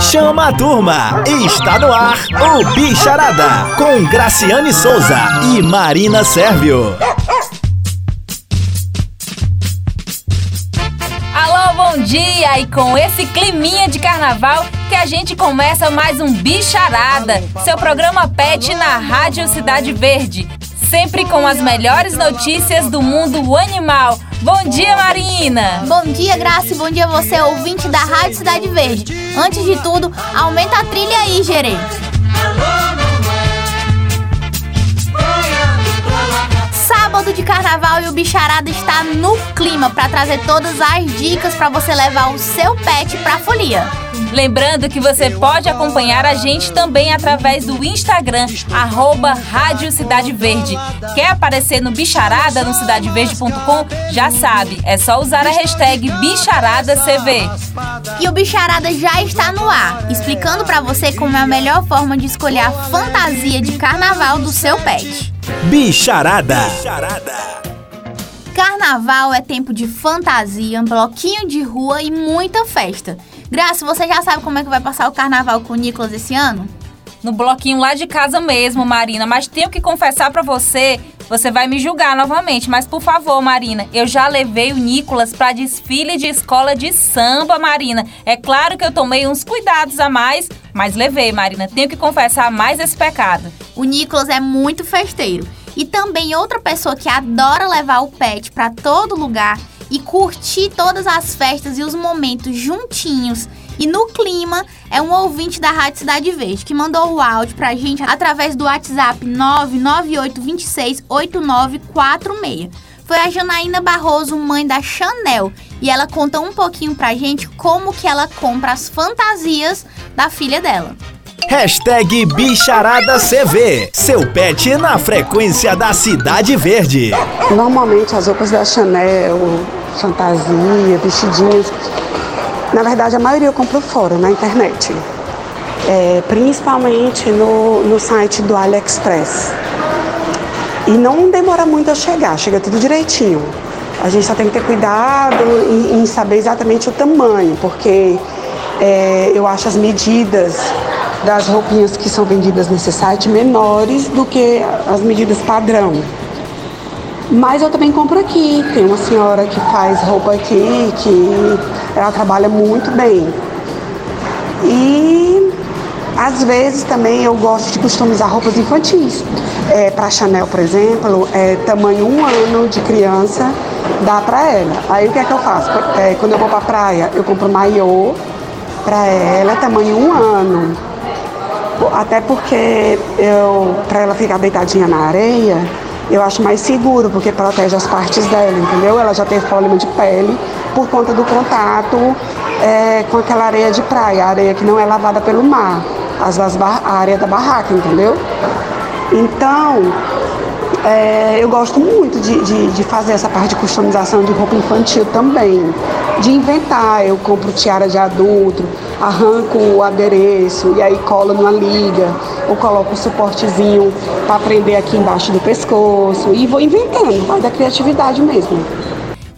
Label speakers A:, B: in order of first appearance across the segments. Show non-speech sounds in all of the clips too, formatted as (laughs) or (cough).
A: Chama a turma! Está no ar o Bicharada com Graciane Souza e Marina Sérvio.
B: Alô, bom dia! E com esse climinha de carnaval que a gente começa mais um Bicharada, seu programa pet na Rádio Cidade Verde. Sempre com as melhores notícias do mundo animal. Bom dia,
C: Bom dia, Graça, bom dia você, ouvinte da Rádio Cidade Verde. Antes de tudo, aumenta a trilha aí, Gerê. Sábado de carnaval e o Bicharada está no clima para trazer todas as dicas para você levar o seu pet para folia.
B: Lembrando que você pode acompanhar a gente também através do Instagram, arroba Rádio Cidade Verde. Quer aparecer no Bicharada no cidadeverde.com? Já sabe, é só usar a hashtag BicharadaCV.
C: E o Bicharada já está no ar, explicando para você como é a melhor forma de escolher a fantasia de carnaval do seu pet.
A: Bicharada.
C: Carnaval é tempo de fantasia, bloquinho de rua e muita festa. Graça, você já sabe como é que vai passar o carnaval com o Nicolas esse ano?
B: No bloquinho lá de casa mesmo, Marina, mas tenho que confessar para você, você vai me julgar novamente, mas por favor, Marina, eu já levei o Nicolas para desfile de escola de samba, Marina. É claro que eu tomei uns cuidados a mais, mas levei, Marina. Tenho que confessar mais esse pecado.
C: O Nicolas é muito festeiro. E também outra pessoa que adora levar o pet para todo lugar e curtir todas as festas e os momentos juntinhos e no clima é um ouvinte da Rádio Cidade Verde que mandou o áudio pra gente através do WhatsApp 998268946. Foi a Janaína Barroso, mãe da Chanel, e ela contou um pouquinho pra gente como que ela compra as fantasias da filha dela.
A: Hashtag BicharadaCV. Seu pet na frequência da Cidade Verde.
D: Normalmente as roupas da Chanel, fantasia, vestidinhos, na verdade a maioria eu compro fora, na internet. É, principalmente no, no site do AliExpress. E não demora muito a chegar, chega tudo direitinho. A gente só tem que ter cuidado em, em saber exatamente o tamanho, porque é, eu acho as medidas das roupinhas que são vendidas nesse site menores do que as medidas padrão. Mas eu também compro aqui. Tem uma senhora que faz roupa aqui, que ela trabalha muito bem. E às vezes também eu gosto de customizar roupas infantis. É, para Chanel, por exemplo, é tamanho um ano de criança, dá para ela. Aí o que é que eu faço? É, quando eu vou para praia, eu compro maiô para ela, tamanho um ano até porque eu, para ela ficar deitadinha na areia, eu acho mais seguro, porque protege as partes dela, entendeu? Ela já teve problema de pele por conta do contato é, com aquela areia de praia, areia que não é lavada pelo mar, as, as a areia da barraca, entendeu? Então, é, eu gosto muito de, de, de, fazer essa parte de customização de roupa infantil também. De inventar, eu compro tiara de adulto, arranco o adereço e aí colo numa liga, ou coloco um suportezinho para prender aqui embaixo do pescoço e vou inventando, vai da criatividade mesmo.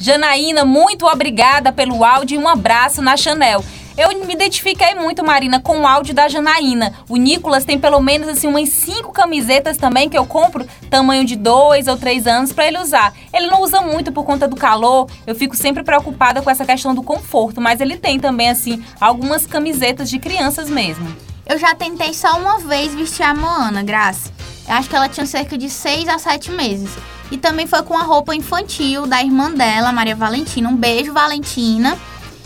B: Janaína, muito obrigada pelo áudio e um abraço na Chanel. Eu me identifiquei muito, Marina, com o áudio da Janaína. O Nicolas tem pelo menos assim umas cinco camisetas também que eu compro, tamanho de dois ou três anos, para ele usar. Ele não usa muito por conta do calor, eu fico sempre preocupada com essa questão do conforto, mas ele tem também, assim, algumas camisetas de crianças mesmo.
C: Eu já tentei só uma vez vestir a Moana, Graça. Eu acho que ela tinha cerca de seis a sete meses. E também foi com a roupa infantil da irmã dela, Maria Valentina. Um beijo, Valentina.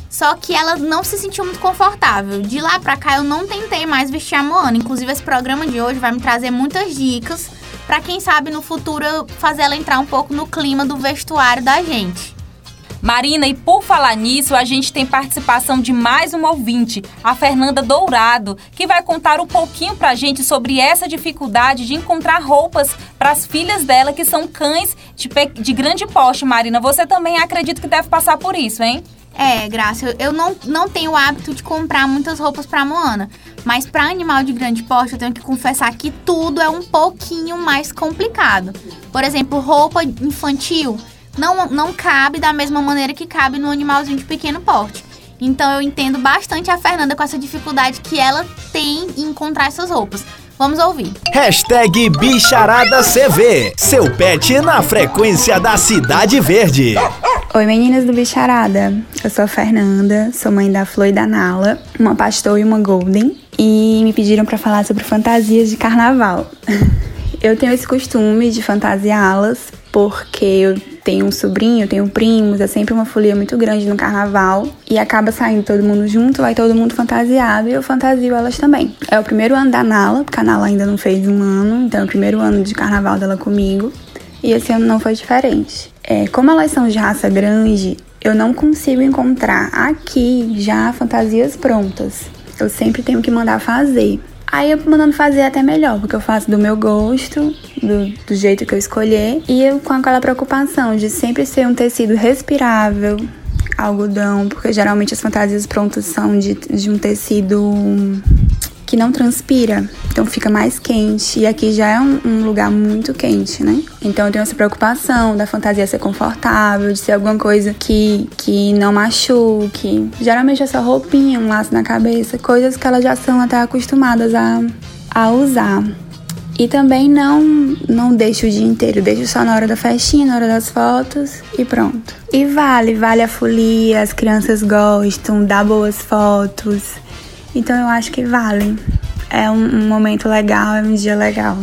C: Só que ela não se sentiu muito confortável. De lá pra cá eu não tentei mais vestir a Moana. Inclusive esse programa de hoje vai me trazer muitas dicas para quem sabe no futuro fazer ela entrar um pouco no clima do vestuário da gente.
B: Marina, e por falar nisso, a gente tem participação de mais um ouvinte, a Fernanda Dourado, que vai contar um pouquinho pra gente sobre essa dificuldade de encontrar roupas para as filhas dela, que são cães de, de grande porte, Marina. Você também acredita que deve passar por isso, hein?
C: É, Graça, eu não, não tenho o hábito de comprar muitas roupas pra Moana. Mas para animal de grande porte, eu tenho que confessar que tudo é um pouquinho mais complicado. Por exemplo, roupa infantil não, não cabe da mesma maneira que cabe no animalzinho de pequeno porte. Então eu entendo bastante a Fernanda com essa dificuldade que ela tem em encontrar essas roupas. Vamos ouvir.
A: Hashtag BicharadaCV. Seu pet na frequência da Cidade Verde.
E: Oi meninas do Bicharada, eu sou a Fernanda, sou mãe da Flor e da Nala, uma pastor e uma golden, e me pediram para falar sobre fantasias de carnaval. (laughs) Eu tenho esse costume de fantasiá-las porque eu tenho um sobrinho, tenho primos, é sempre uma folia muito grande no carnaval e acaba saindo todo mundo junto, vai todo mundo fantasiado e eu fantasio elas também. É o primeiro ano da Nala, porque a Nala ainda não fez um ano, então é o primeiro ano de carnaval dela comigo e esse ano não foi diferente. É, como elas são de raça grande, eu não consigo encontrar aqui já fantasias prontas. Eu sempre tenho que mandar fazer. Aí eu mandando fazer até melhor, porque eu faço do meu gosto, do, do jeito que eu escolher, e eu com aquela preocupação de sempre ser um tecido respirável, algodão, porque geralmente as fantasias prontas são de, de um tecido que não transpira, então fica mais quente. E aqui já é um, um, lugar muito quente, né? Então eu tenho essa preocupação da fantasia ser confortável, de ser alguma coisa que, que não machuque. Geralmente essa roupinha, um laço na cabeça, coisas que elas já são até acostumadas a, a usar. E também não não deixo o dia inteiro, deixo só na hora da festinha, na hora das fotos e pronto. E vale, vale a folia, as crianças gostam, dá boas fotos. Então eu acho que vale. É um, um momento legal, é um dia legal.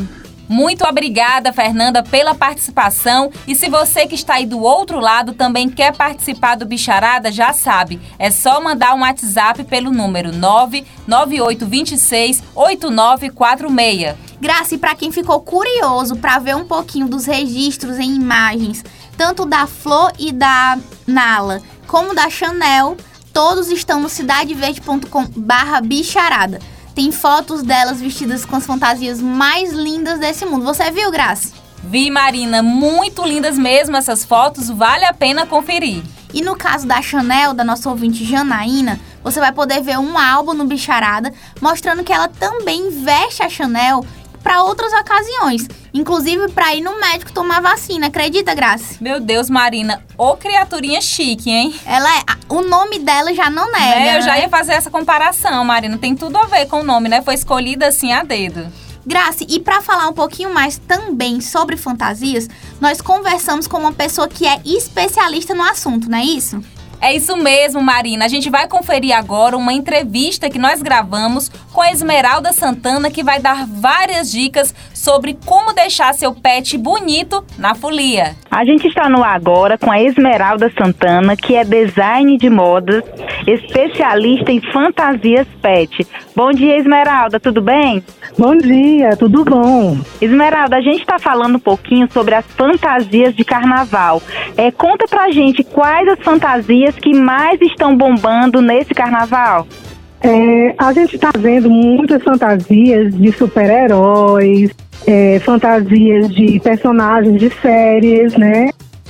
B: Muito obrigada, Fernanda, pela participação. E se você que está aí do outro lado também quer participar do Bicharada, já sabe, é só mandar um WhatsApp pelo número 99826 8946.
C: Graça, e para quem ficou curioso para ver um pouquinho dos registros em imagens, tanto da Flor e da Nala, como da Chanel, Todos estão no cidadeverde.com barra bicharada. Tem fotos delas vestidas com as fantasias mais lindas desse mundo. Você viu, Graça?
B: Vi, Marina. Muito lindas mesmo essas fotos. Vale a pena conferir.
C: E no caso da Chanel, da nossa ouvinte Janaína, você vai poder ver um álbum no Bicharada mostrando que ela também veste a Chanel para outras ocasiões, inclusive para ir no médico tomar vacina. Acredita, Graça?
B: Meu Deus, Marina, ô criaturinha chique, hein?
C: Ela é, o nome dela já não nega.
B: É, eu já né? ia fazer essa comparação, Marina. Tem tudo a ver com o nome, né? Foi escolhida assim a dedo.
C: Graça, e para falar um pouquinho mais também sobre fantasias, nós conversamos com uma pessoa que é especialista no assunto, não é isso?
B: É isso mesmo, Marina. A gente vai conferir agora uma entrevista que nós gravamos com a Esmeralda Santana, que vai dar várias dicas sobre como deixar seu pet bonito na folia.
F: A gente está no agora com a Esmeralda Santana, que é design de modas, especialista em fantasias pet. Bom dia, Esmeralda, tudo bem?
G: Bom dia, tudo bom?
F: Esmeralda, a gente está falando um pouquinho sobre as fantasias de carnaval. É, conta pra gente quais as fantasias que mais estão bombando nesse carnaval.
G: É, a gente está vendo muitas fantasias de super-heróis, é, fantasias de personagens de séries, né?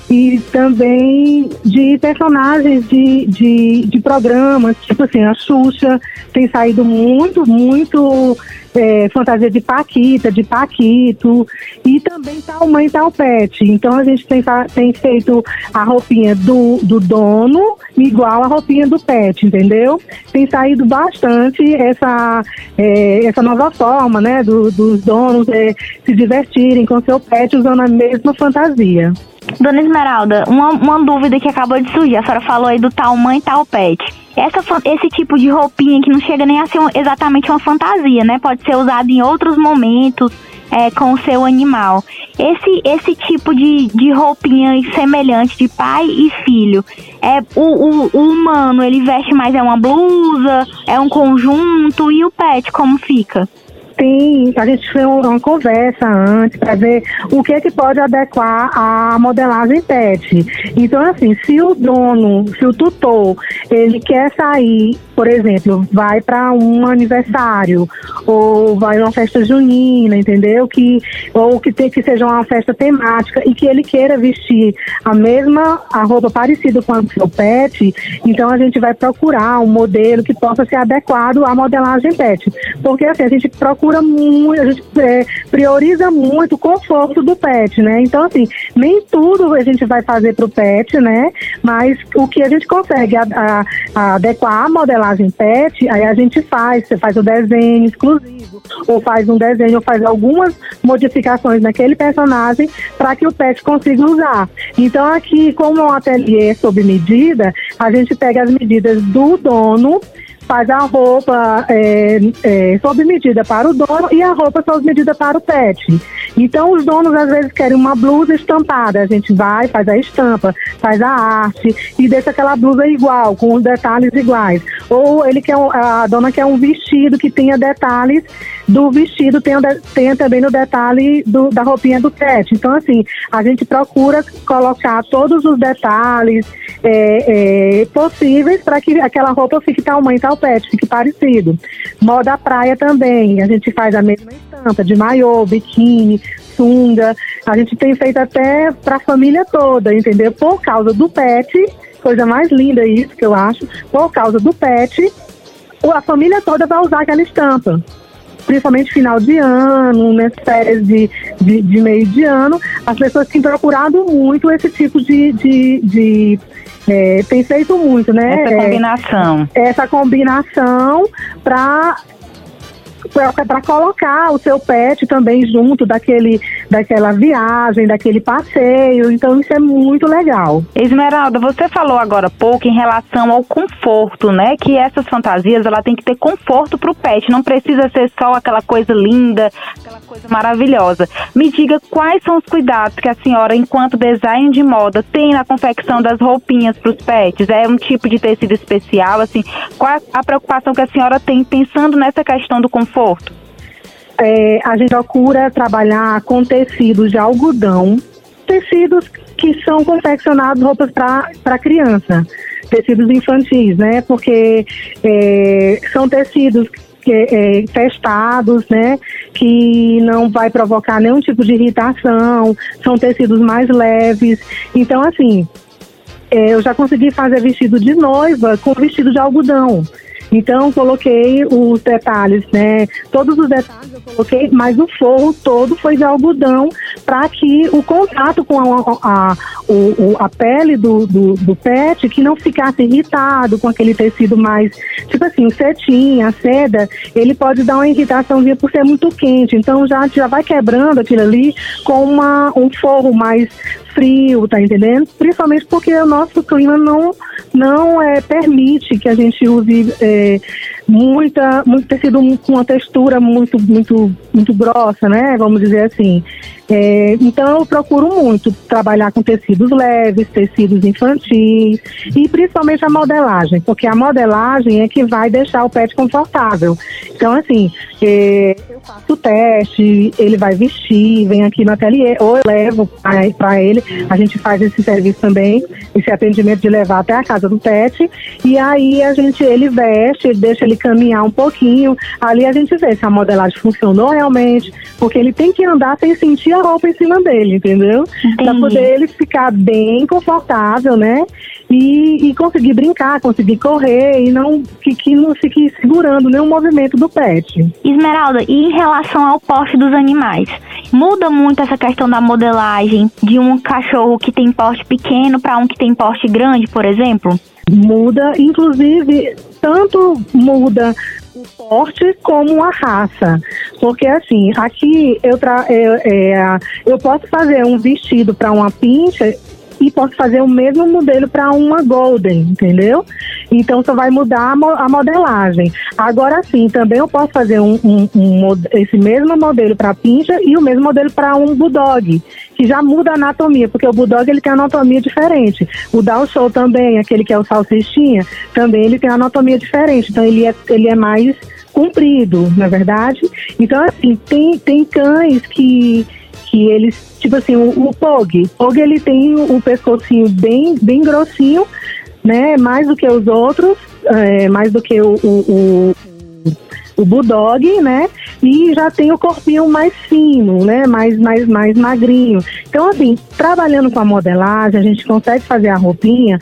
G: E também de personagens de, de, de programas, tipo assim, a Xuxa tem saído muito, muito é, fantasia de Paquita, de Paquito, e também tal mãe, tal pet. Então a gente tem, tem feito a roupinha do, do dono igual a roupinha do pet, entendeu? Tem saído bastante essa, é, essa nova forma, né, do, dos donos é, se divertirem com seu pet usando a mesma fantasia.
F: Dona Esmeralda, uma, uma dúvida que acabou de surgir. A senhora falou aí do tal mãe, tal pet. Essa, esse tipo de roupinha que não chega nem a ser exatamente uma fantasia, né? Pode ser usado em outros momentos é, com o seu animal. Esse, esse tipo de, de roupinha semelhante de pai e filho, é o, o, o humano, ele veste mais é uma blusa, é um conjunto, e o pet como fica?
G: Sim, a gente fez uma conversa antes para ver o que é que pode adequar à modelagem PET. Então, assim, se o dono, se o tutor, ele quer sair, por exemplo, vai para um aniversário ou vai uma festa junina, entendeu? Que ou que tem que seja uma festa temática e que ele queira vestir a mesma a roupa parecida com a seu pet, então a gente vai procurar um modelo que possa ser adequado à modelagem pet. Porque assim, a gente procura procura muito, a gente é, prioriza muito o conforto do pet, né? Então, assim, nem tudo a gente vai fazer para o pet, né? Mas o que a gente consegue a, a, a adequar a modelagem pet, aí a gente faz, você faz o desenho exclusivo, ou faz um desenho, ou faz algumas modificações naquele personagem para que o pet consiga usar. Então, aqui, como é um ateliê sob medida, a gente pega as medidas do dono faz a roupa é, é, sob medida para o dono e a roupa sob medida para o pet. Então, os donos às vezes querem uma blusa estampada. A gente vai, faz a estampa, faz a arte e deixa aquela blusa igual, com os detalhes iguais. Ou ele quer, a dona quer um vestido que tenha detalhes do vestido, tenha, tenha também no detalhe do, da roupinha do pet. Então, assim, a gente procura colocar todos os detalhes é, é, possíveis para que aquela roupa fique tamanho tal pet, fique parecido. Moda praia também, a gente faz a mesma estampa de maiô, biquíni, sunga. A gente tem feito até para a família toda, entendeu? Por causa do pet, coisa mais linda isso que eu acho, por causa do pet, a família toda vai usar aquela estampa principalmente final de ano, nas férias de, de, de, meio de ano, as pessoas têm procurado muito esse tipo de, de, de é, tem feito muito, né?
F: Essa combinação.
G: É, essa combinação para para colocar o seu pet também junto daquele, daquela viagem, daquele passeio. Então isso é muito legal.
F: Esmeralda, você falou agora pouco em relação ao conforto, né? Que essas fantasias ela tem que ter conforto para o pet, não precisa ser só aquela coisa linda, aquela coisa maravilhosa. Me diga quais são os cuidados que a senhora, enquanto design de moda, tem na confecção das roupinhas para os pets? É um tipo de tecido especial, assim? Qual a preocupação que a senhora tem pensando nessa questão do conforto? Conforto?
G: É, a gente procura trabalhar com tecidos de algodão, tecidos que são confeccionados roupas para criança, tecidos infantis, né? Porque é, são tecidos é, testados, né? Que não vai provocar nenhum tipo de irritação, são tecidos mais leves. Então, assim, é, eu já consegui fazer vestido de noiva com vestido de algodão. Então, coloquei os detalhes, né? Todos os detalhes eu coloquei, mas o forro todo foi de algodão para que o contato com a, a, o, a pele do, do, do, pet que não ficasse irritado com aquele tecido mais, tipo assim, o cetim, a seda, ele pode dar uma irritaçãozinha por ser muito quente. Então já, já vai quebrando aquilo ali com uma, um forro mais frio, tá entendendo? Principalmente porque o nosso clima não, não é, permite que a gente use é, muita, muito tecido com uma textura muito, muito, muito grossa, né? Vamos dizer assim. É, então eu procuro muito trabalhar com tecidos leves, tecidos infantis e principalmente a modelagem, porque a modelagem é que vai deixar o pet confortável. Então, assim, é, eu faço o teste, ele vai vestir, vem aqui no ateliê, ou eu levo para ele, a gente faz esse serviço também, esse atendimento de levar até a casa do pet, e aí a gente, ele veste, deixa ele caminhar um pouquinho, ali a gente vê se a modelagem funcionou realmente, porque ele tem que andar sem sentir a roupa em cima dele, entendeu? Para poder ele ficar bem confortável, né? E, e, conseguir brincar, conseguir correr e não que, que não fique segurando nenhum movimento do pet.
F: Esmeralda, e em relação ao porte dos animais? Muda muito essa questão da modelagem de um cachorro que tem porte pequeno para um que tem porte grande, por exemplo?
G: Muda, inclusive, tanto muda o porte como a raça. Porque assim, aqui eu, tra eu, é, eu posso fazer um vestido para uma pincha e posso fazer o mesmo modelo para uma Golden, entendeu? Então só vai mudar a, mo a modelagem. Agora sim, também eu posso fazer um, um, um esse mesmo modelo para pincha e o mesmo modelo para um Bulldog, que já muda a anatomia, porque o Bulldog ele tem anatomia diferente. O Down Show também, aquele que é o salsichinha, também ele tem anatomia diferente. Então ele é, ele é mais comprido, na é verdade. Então, assim, tem, tem cães que que eles, tipo assim, o, o Pog, Pog ele tem o, o pescocinho bem, bem grossinho, né, mais do que os outros, é, mais do que o, o, o, o Bulldog, né, e já tem o corpinho mais fino, né, mais, mais, mais magrinho. Então, assim, trabalhando com a modelagem, a gente consegue fazer a roupinha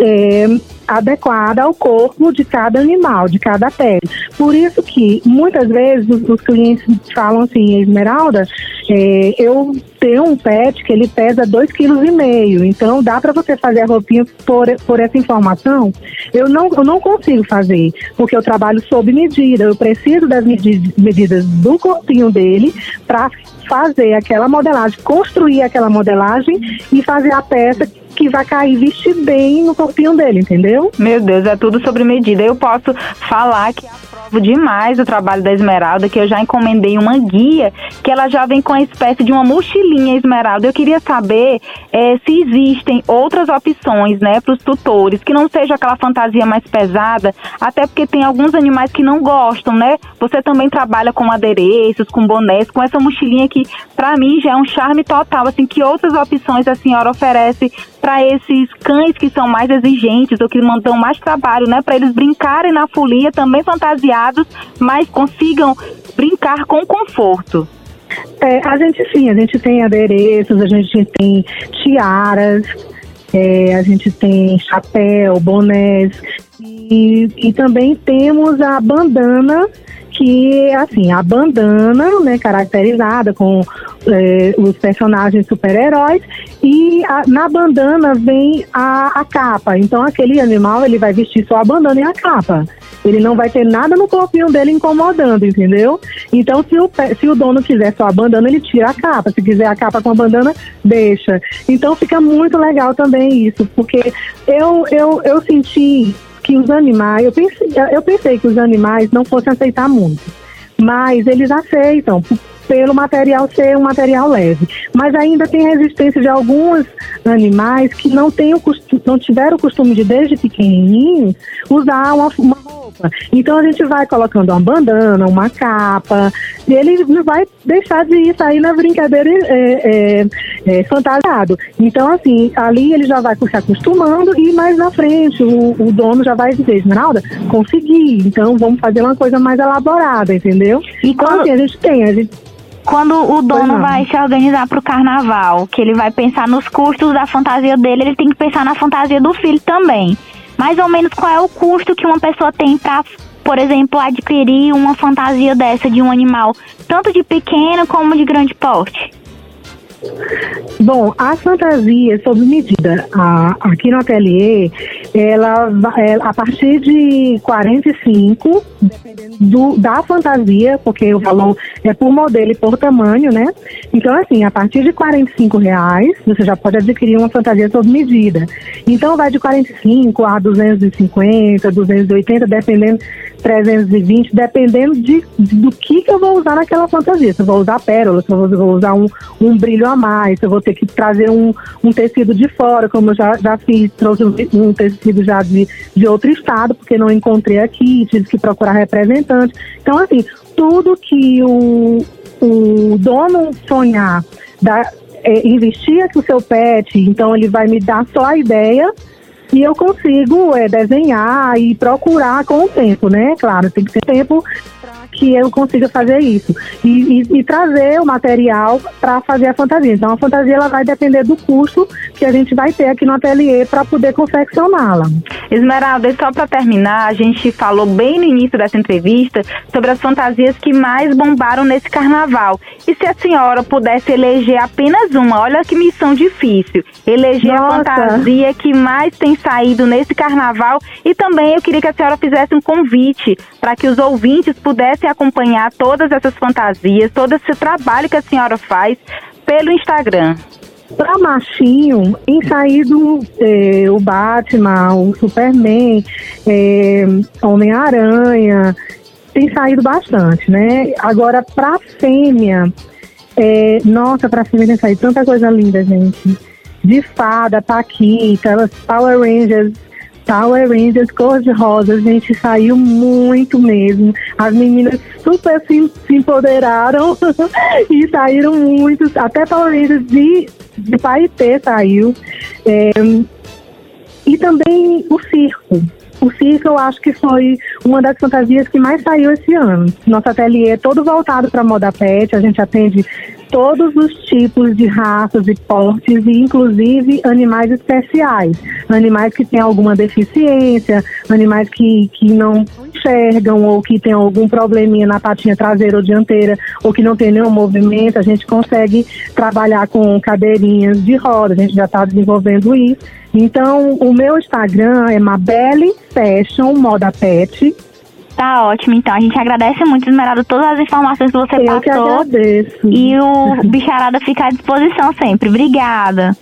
G: é, adequada ao corpo de cada animal, de cada pele. Por isso que muitas vezes os, os clientes falam assim, Esmeralda, é, eu tenho um pet que ele pesa 2,5 kg, então dá para você fazer a roupinha por, por essa informação? Eu não, eu não consigo fazer, porque eu trabalho sob medida, eu preciso das medidas do corpinho dele para fazer aquela modelagem, construir aquela modelagem e fazer a peça que vai cair vestir bem no corpinho dele, entendeu?
B: Meu Deus, é tudo sobre medida. Eu posso falar que demais o trabalho da Esmeralda, que eu já encomendei uma guia, que ela já vem com uma espécie de uma mochilinha Esmeralda. Eu queria saber é, se existem outras opções, né, para os tutores, que não seja aquela fantasia mais pesada, até porque tem alguns animais que não gostam, né? Você também trabalha com adereços, com bonés, com essa mochilinha que, para mim, já é um charme total. Assim, que outras opções a senhora oferece para esses cães que são mais exigentes ou que mandam mais trabalho, né? Para eles brincarem na folia, também fantasiados, mas consigam brincar com conforto.
G: É, a gente sim, a gente tem adereços, a gente tem tiaras, é, a gente tem chapéu, bonés e, e também temos a bandana que assim a bandana, né, caracterizada com é, os personagens super-heróis e a, na bandana vem a, a capa. Então aquele animal ele vai vestir só a bandana e a capa. Ele não vai ter nada no corpinho dele incomodando, entendeu? Então, se o, se o dono quiser só a bandana, ele tira a capa. Se quiser a capa com a bandana, deixa. Então, fica muito legal também isso, porque eu, eu, eu senti que os animais, eu pensei, eu pensei que os animais não fossem aceitar muito, mas eles aceitam pelo material ser um material leve. Mas ainda tem resistência de alguns animais que não, têm o costume, não tiveram o costume de, desde pequenininhos, usar uma, uma roupa. Então a gente vai colocando uma bandana, uma capa, e ele não vai deixar de ir sair na brincadeira é, é, é, fantasiado. Então, assim, ali ele já vai se acostumando e mais na frente o, o dono já vai dizer, Esmeralda, consegui, então vamos fazer uma coisa mais elaborada, entendeu? E então, quando... assim, a gente tem, a gente
B: quando o dono vai se organizar para o carnaval, que ele vai pensar nos custos da fantasia dele, ele tem que pensar na fantasia do filho também. Mais ou menos qual é o custo que uma pessoa tem para, por exemplo, adquirir uma fantasia dessa de um animal, tanto de pequeno como de grande porte?
G: Bom, a fantasia sob medida a, aqui no ateliê, ela, é, a partir de 45, dependendo do, da fantasia, porque o valor é por modelo e por tamanho, né? Então, assim, a partir de 45 reais, você já pode adquirir uma fantasia sob medida. Então, vai de 45 a 250, 280, dependendo 320, dependendo de, de, do que, que eu vou usar naquela fantasia. Se eu vou usar pérola, se eu vou usar um, um brilho a mais, se eu vou ter que trazer um, um tecido de fora, como eu já, já fiz, trouxe um, tecido já de, de outro estado, porque não encontrei aqui, tive que procurar representante. Então, assim, tudo que o, o dono sonhar, da, é, investir aqui o seu pet, então ele vai me dar só a ideia e eu consigo é, desenhar e procurar com o tempo, né? Claro, tem que ter tempo para que eu consiga fazer isso e, e, e trazer o material para fazer a fantasia. Então a fantasia ela vai depender do custo que a gente vai ter aqui no ateliê para poder confeccioná-la.
B: Esmeralda, só para terminar, a gente falou bem no início dessa entrevista sobre as fantasias que mais bombaram nesse carnaval. E se a senhora pudesse eleger apenas uma, olha que missão difícil, eleger Nossa. a fantasia que mais tem saído nesse carnaval e também eu queria que a senhora fizesse um convite para que os ouvintes pudessem acompanhar todas essas fantasias, todo esse trabalho que a senhora faz pelo Instagram.
G: Para machinho, tem saído é, o Batman, o Superman, é, Homem-Aranha, tem saído bastante, né? Agora, para fêmea, é, nossa, para fêmea tem saído tanta coisa linda, gente de fada, Paquita, Power Rangers, Power Rangers cor-de-rosa, a gente saiu muito mesmo. As meninas super se, se empoderaram (laughs) e saíram muitos, até Power Rangers de, de Paetê saiu. É, e também o circo. O circo eu acho que foi uma das fantasias que mais saiu esse ano. Nosso ateliê é todo voltado para moda pet, a gente atende todos os tipos de raças e portes, e inclusive animais especiais, animais que têm alguma deficiência, animais que, que não enxergam ou que têm algum probleminha na patinha traseira ou dianteira, ou que não tem nenhum movimento, a gente consegue trabalhar com cadeirinhas de roda, a gente já está desenvolvendo isso. Então, o meu Instagram é Mabelle Fashion Moda Pet,
F: Tá ótimo, então. A gente agradece muito, Esmeralda, todas as informações que você
G: eu
F: passou.
G: que agradeço.
F: E o Bicharada fica à disposição sempre. Obrigada.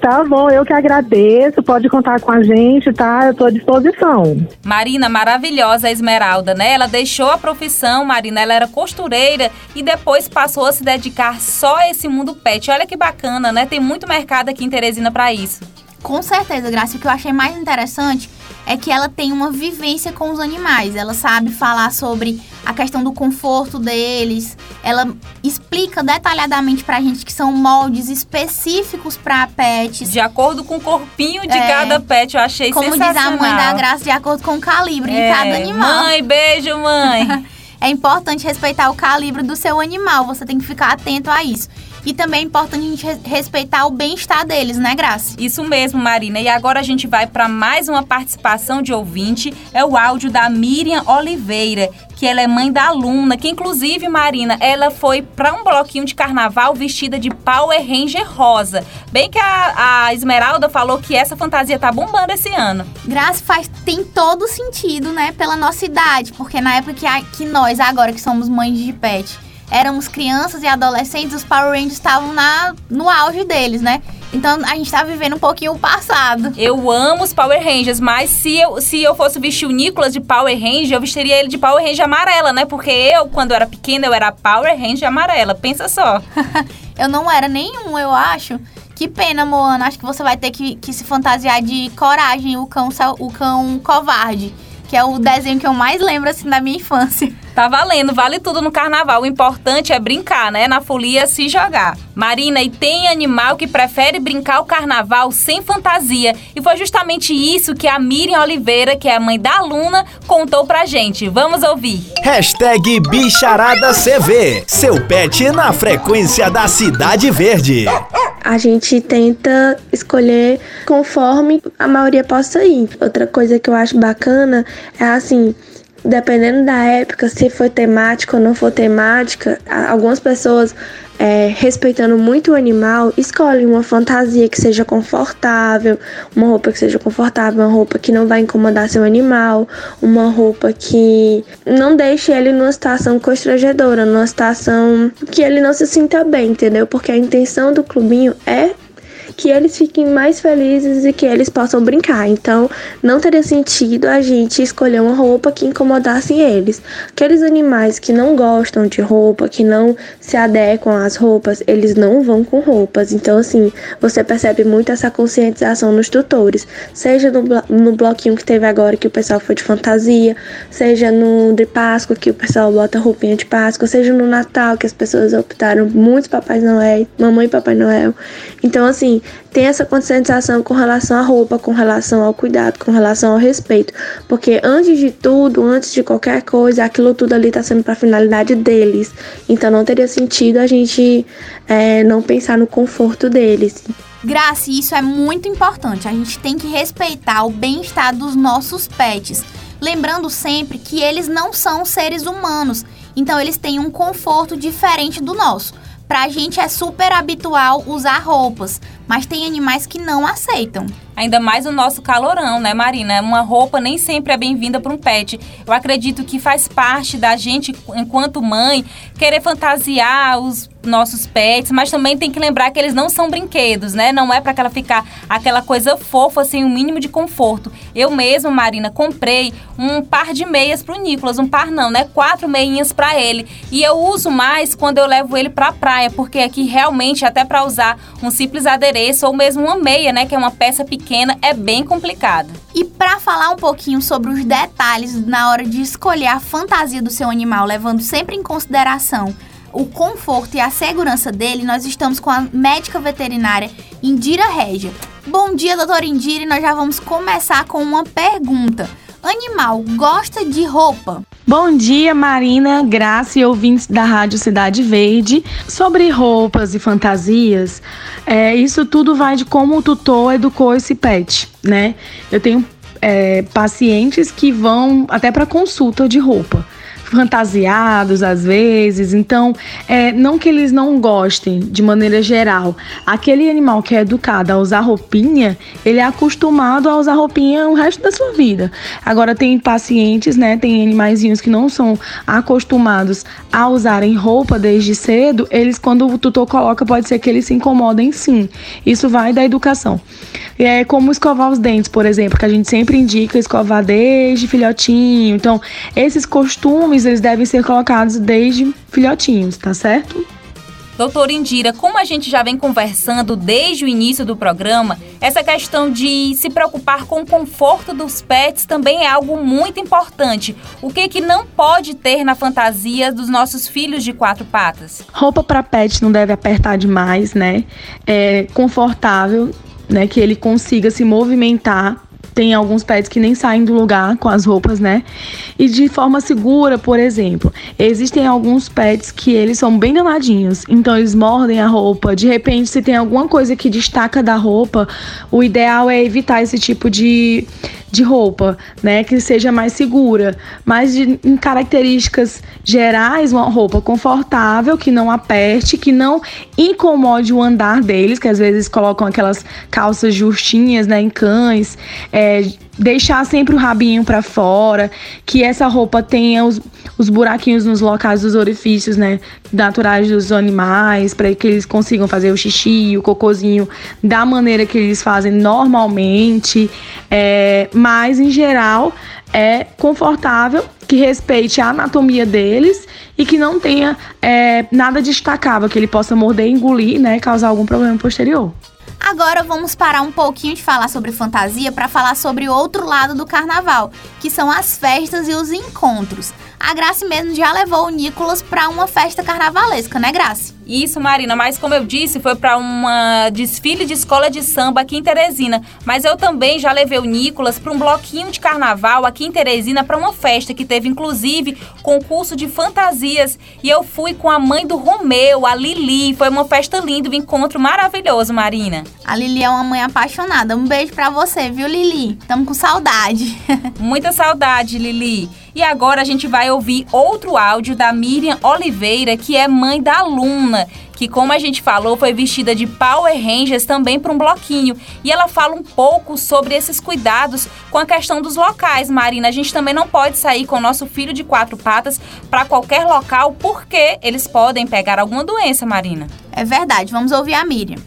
G: Tá bom, eu que agradeço. Pode contar com a gente, tá? Eu tô à disposição.
B: Marina, maravilhosa a Esmeralda, né? Ela deixou a profissão, Marina, ela era costureira e depois passou a se dedicar só a esse mundo pet. Olha que bacana, né? Tem muito mercado aqui em Teresina para isso.
C: Com certeza, Graça. O que eu achei mais interessante é que ela tem uma vivência com os animais. Ela sabe falar sobre a questão do conforto deles. Ela explica detalhadamente pra gente que são moldes específicos para pets.
B: De acordo com o corpinho de
C: É.
B: cada pet, eu achei
C: Como diz
B: sensacional.
C: a mãe da Graça, de acordo com o calibre
B: É,
C: de cada animal.
B: Mãe, beijo, mãe. (laughs)
C: É importante respeitar o calibre do seu animal. Você tem que ficar atento a isso. E também é importante a gente res- respeitar o bem-estar deles, né, Graça?
B: Isso mesmo, Marina. E agora a gente vai para mais uma participação de ouvinte. É o áudio da Miriam Oliveira, que ela é mãe da aluna, que inclusive, Marina, ela foi para um bloquinho de carnaval vestida de Power Ranger rosa. Bem que a, a Esmeralda falou que essa fantasia tá bombando esse ano.
C: Graça faz, tem todo sentido, né, pela nossa idade. Porque na época que, a- que nós, agora que somos mães de pet, éramos crianças e adolescentes, os Power Rangers estavam na, no auge deles, né? Então a gente tá vivendo um pouquinho o passado.
B: Eu amo os Power Rangers, mas se eu, se eu fosse vestir o Nicolas de Power Ranger, eu vestiria ele de Power Ranger amarela, né? Porque eu, quando era pequena, eu era Power Ranger amarela. Pensa só. (laughs)
C: Eu não era nenhum, eu acho. Que pena, Moana. Acho que você vai ter que, que se fantasiar de coragem, o cão, o cão covarde. Que é o desenho que eu mais lembro, assim, da minha infância.
B: Tá valendo, vale tudo no carnaval. O importante é brincar, né? Na folia se jogar. Marina, e tem animal que prefere brincar o carnaval sem fantasia. E foi justamente isso que a Miriam Oliveira, que é a mãe da aluna, contou pra gente. Vamos ouvir.
A: Hashtag BicharadaCV. Seu pet na frequência da Cidade Verde.
H: a gente tenta escolher conforme a maioria possa ir. Outra coisa que eu acho bacana é assim. Dependendo da época, se for temática ou não for temática, algumas pessoas, é, respeitando muito o animal, escolhem uma fantasia que seja confortável, uma roupa que seja confortável, uma roupa que não vai incomodar seu animal, uma roupa que não deixe ele numa situação constrangedora, numa situação que ele não se sinta bem, entendeu? Porque a intenção do clubinho é que eles fiquem mais felizes e que eles possam brincar. Então, não teria sentido a gente escolher uma roupa que incomodasse eles. Aqueles animais que não gostam de roupa, que não se adequam às roupas, eles não vão com roupas. Então, assim, você percebe muito essa conscientização nos tutores, seja no, no bloquinho que teve agora que o pessoal foi de fantasia, seja no de Páscoa que o pessoal bota roupinha de Páscoa, seja no Natal que as pessoas optaram muitos Papai Noel, mamãe e Papai Noel. Então, assim, tem essa conscientização com relação à roupa, com relação ao cuidado, com relação ao respeito. Porque antes de tudo, antes de qualquer coisa, aquilo tudo ali tá sendo pra finalidade deles. Então não teria sentido a gente é, não pensar no conforto deles.
C: Graça, isso é muito importante. A gente tem que respeitar o bem-estar dos nossos pets. Lembrando sempre que eles não são seres humanos, então eles têm um conforto diferente do nosso. Pra gente é super habitual usar roupas, mas tem animais que não aceitam.
B: Ainda mais o nosso calorão, né, Marina? Uma roupa nem sempre é bem-vinda para um pet. Eu acredito que faz parte da gente, enquanto mãe, querer fantasiar os nossos pets, mas também tem que lembrar que eles não são brinquedos, né? Não é para ela ficar aquela coisa fofa sem o mínimo de conforto. Eu mesma, Marina, comprei um par de meias pro Nicolas, um par não, né? Quatro meinhas para ele. E eu uso mais quando eu levo ele pra praia, porque aqui realmente até para usar um simples adereço ou mesmo uma meia, né, que é uma peça pequena, é bem complicado.
C: E para falar um pouquinho sobre os detalhes na hora de escolher a fantasia do seu animal, levando sempre em consideração o conforto e a segurança dele, nós estamos com a médica veterinária Indira Regia. Bom dia, doutora Indira, e nós já vamos começar com uma pergunta. Animal gosta de roupa?
I: Bom dia, Marina, Graça e ouvintes da Rádio Cidade Verde. Sobre roupas e fantasias, é, isso tudo vai de como o tutor educou esse pet, né? Eu tenho é, pacientes que vão até para consulta de roupa fantasiados às vezes. Então, é, não que eles não gostem de maneira geral. Aquele animal que é educado a usar roupinha, ele é acostumado a usar roupinha o resto da sua vida. Agora tem pacientes, né, tem animaizinhos que não são acostumados a usarem roupa desde cedo, eles quando o tutor coloca pode ser que eles se incomodem sim. Isso vai da educação. É como escovar os dentes, por exemplo, que a gente sempre indica escovar desde filhotinho. Então, esses costumes eles devem ser colocados desde filhotinhos, tá certo?
B: Doutora Indira, como a gente já vem conversando desde o início do programa, essa questão de se preocupar com o conforto dos pets também é algo muito importante. O que que não pode ter na fantasia dos nossos filhos de quatro patas?
I: Roupa para pet não deve apertar demais, né? É confortável, né? Que ele consiga se movimentar tem alguns pets que nem saem do lugar com as roupas, né? E de forma segura, por exemplo, existem alguns pets que eles são bem danadinhos, então eles mordem a roupa. De repente, se tem alguma coisa que destaca da roupa, o ideal é evitar esse tipo de de roupa, né, que seja mais segura, mas de, em características gerais, uma roupa confortável, que não aperte, que não incomode o andar deles, que às vezes colocam aquelas calças justinhas, né, em cães, é, deixar sempre o rabinho para fora, que essa roupa tenha os, os buraquinhos nos locais dos orifícios, né, naturais dos animais, para que eles consigam fazer o xixi, o cocôzinho da maneira que eles fazem normalmente, é, mas em geral é confortável, que respeite a anatomia deles e que não tenha é, nada destacável, que ele possa morder, engolir, né, causar algum problema posterior.
C: Agora vamos parar um pouquinho de falar sobre fantasia para falar sobre outro lado do carnaval, que são as festas e os encontros. A Grace mesmo já levou o Nicolas para uma festa carnavalesca, né, Grace?
B: Isso, Marina, mas como eu disse, foi para uma desfile de escola de samba aqui em Teresina. Mas eu também já levei o Nicolas para um bloquinho de carnaval aqui em Teresina para uma festa que teve inclusive concurso de fantasias e eu fui com a mãe do Romeu, a Lili. Foi uma festa linda, um encontro maravilhoso, Marina.
C: A Lili é uma mãe apaixonada. Um beijo para você, viu, Lili? Tamo com saudade. (laughs)
B: Muita saudade, Lili. E agora a gente vai ouvir outro áudio da Miriam Oliveira, que é mãe da aluna, que como a gente falou, foi vestida de Power Rangers também para um bloquinho. E ela fala um pouco sobre esses cuidados com a questão dos locais, Marina. A gente também não pode sair com o nosso filho de quatro patas para qualquer local porque eles podem pegar alguma doença, Marina.
C: É verdade, vamos ouvir a Miriam.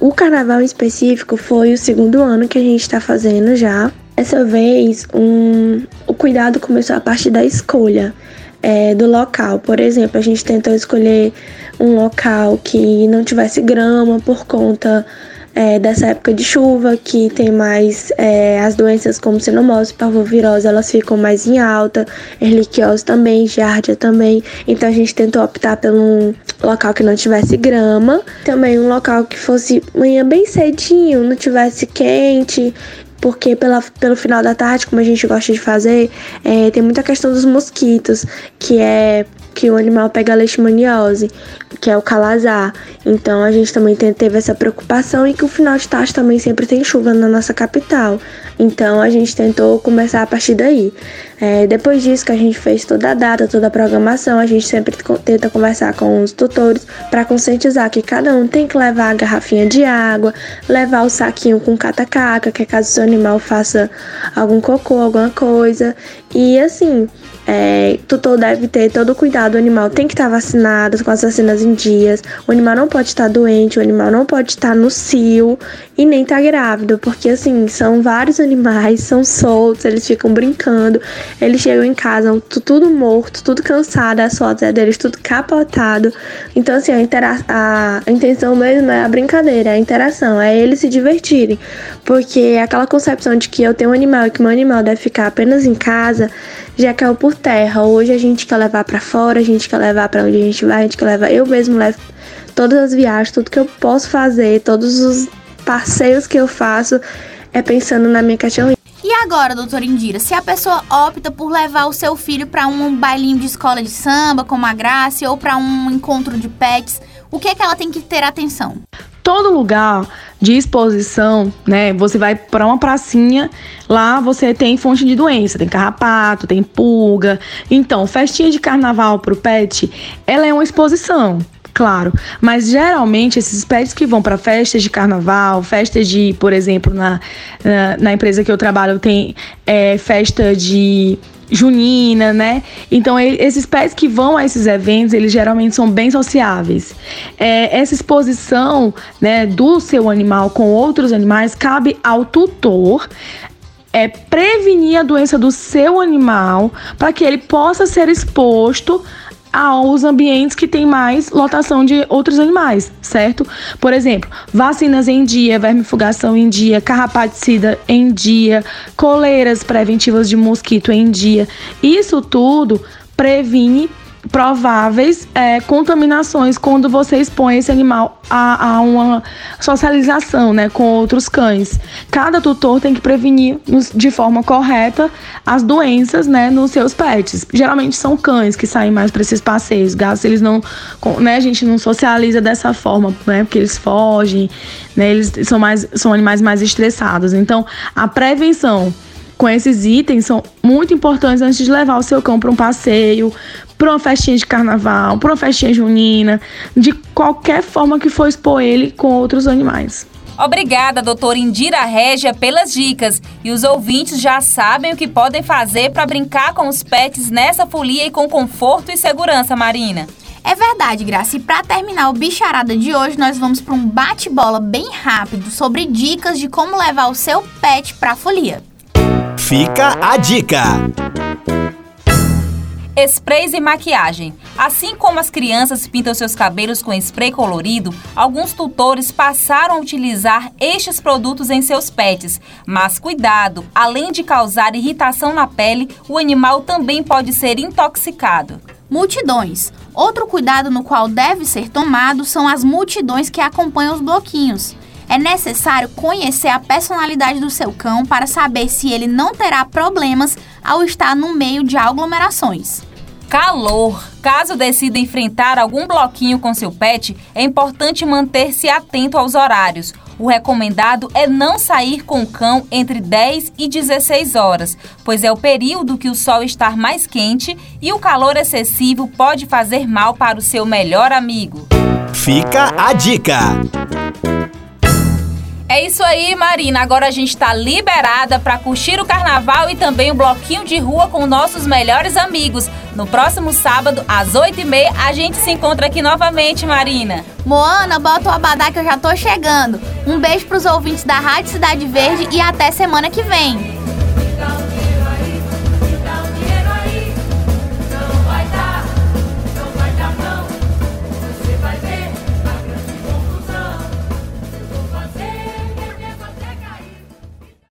H: O carnaval em específico foi o segundo ano que a gente está fazendo já. Dessa vez, um, o cuidado começou a partir da escolha é, do local. Por exemplo, a gente tentou escolher um local que não tivesse grama por conta é, dessa época de chuva, que tem mais é, as doenças como sinomose, parvovirose, elas ficam mais em alta, erliquiose também, giardia também. Então a gente tentou optar por um local que não tivesse grama, também um local que fosse manhã bem cedinho, não tivesse quente porque pela, pelo final da tarde, como a gente gosta de fazer, é, tem muita questão dos mosquitos, que é que o animal pega leishmaniose, que é o calazar. Então a gente também teve essa preocupação e que o final de tarde também sempre tem chuva na nossa capital. Então a gente tentou começar a partir daí. É, depois disso que a gente fez toda a data, toda a programação, a gente sempre tenta conversar com os tutores para conscientizar que cada um tem que levar a garrafinha de água, levar o saquinho com catacaca, que é caso o seu animal faça algum cocô, alguma coisa. E assim, é, tutor deve ter todo o cuidado, o animal tem que estar vacinado com as vacinas em dias, o animal não pode estar doente, o animal não pode estar no cio e nem estar grávido, porque assim, são vários animais, são soltos, eles ficam brincando, eles chegam em casa tudo morto, tudo cansado, as fotos é deles tudo capotado. Então assim, a, intera a, a intenção mesmo é a brincadeira, é a interação, é eles se divertirem, porque aquela concepção de que eu tenho um animal e que meu animal deve ficar apenas em casa, já caiu por terra. Hoje a gente quer levar para fora, a gente quer levar para onde a gente vai, a gente quer levar. Eu mesmo levo todas as viagens, tudo que eu posso fazer, todos os passeios que eu faço é pensando na minha cachorrinha.
C: E agora, doutora Indira, se a pessoa opta por levar o seu filho para um bailinho de escola de samba, como a Graça, ou para um encontro de pets, o que é que ela tem que ter atenção?
I: Todo lugar de exposição, né? Você vai para uma pracinha, lá você tem fonte de doença, tem carrapato, tem pulga. Então, festinha de carnaval pro pet, ela é uma exposição claro. Mas geralmente esses pets que vão para festas de carnaval, festas de, por exemplo, na, na, na empresa que eu trabalho tem é, festa de junina, né? Então, esses pets que vão a esses eventos, eles geralmente são bem sociáveis. É, essa exposição né, do seu animal com outros animais cabe ao tutor é prevenir a doença do seu animal para que ele possa ser exposto aos ambientes que tem mais lotação de outros animais, certo? Por exemplo, vacinas em dia, vermifugação em dia, carrapaticida em dia, coleiras preventivas de mosquito em dia. Isso tudo previne prováveis é, contaminações quando você expõe esse animal a, a, uma socialização né, com outros cães. Cada tutor tem que prevenir de forma correta as doenças né, nos seus pets. Geralmente são cães que saem mais para esses passeios. Gatos, eles não. Né, a gente não socializa dessa forma, né, porque eles fogem, né, eles são, mais, são animais mais estressados. Então, a prevenção com esses itens são muito importantes antes de levar o seu cão para um passeio, para uma festinha de carnaval, para uma festinha junina, de qualquer forma que for expor ele com outros animais.
B: Obrigada, doutora Indira Régia, pelas dicas. E os ouvintes já sabem o que podem fazer para brincar com os pets nessa folia e com conforto e segurança, Marina.
C: É verdade, Graça. E para terminar o bicharada de hoje, nós vamos para um bate-bola bem rápido sobre dicas de como levar o seu pet para a folia.
A: Fica a dica!
B: Sprays e maquiagem. Assim como as crianças pintam seus cabelos com spray colorido, alguns tutores passaram a utilizar estes produtos em seus pets. Mas cuidado, além de causar irritação na pele, o animal também pode ser intoxicado.
C: Multidões. Outro cuidado no qual deve ser tomado são as multidões que acompanham os bloquinhos. É necessário conhecer a personalidade do seu cão para saber se ele não terá problemas ao estar no meio de aglomerações.
B: Calor. Caso decida enfrentar algum bloquinho com seu pet, é importante manter-se atento aos horários. O recomendado é não sair com o cão entre 10 e 16 horas, pois é o período que o sol está mais quente e o calor excessivo pode fazer mal para o seu melhor amigo.
A: Fica a dica!
B: É isso aí, Marina. Agora a gente está liberada para curtir o carnaval e também o bloquinho de rua com nossos melhores amigos. No próximo sábado, às 8h30, a gente se encontra aqui novamente, Marina.
C: Moana, bota o abadá que eu já tô chegando. Um beijo para os ouvintes da Rádio Cidade Verde e até semana que vem.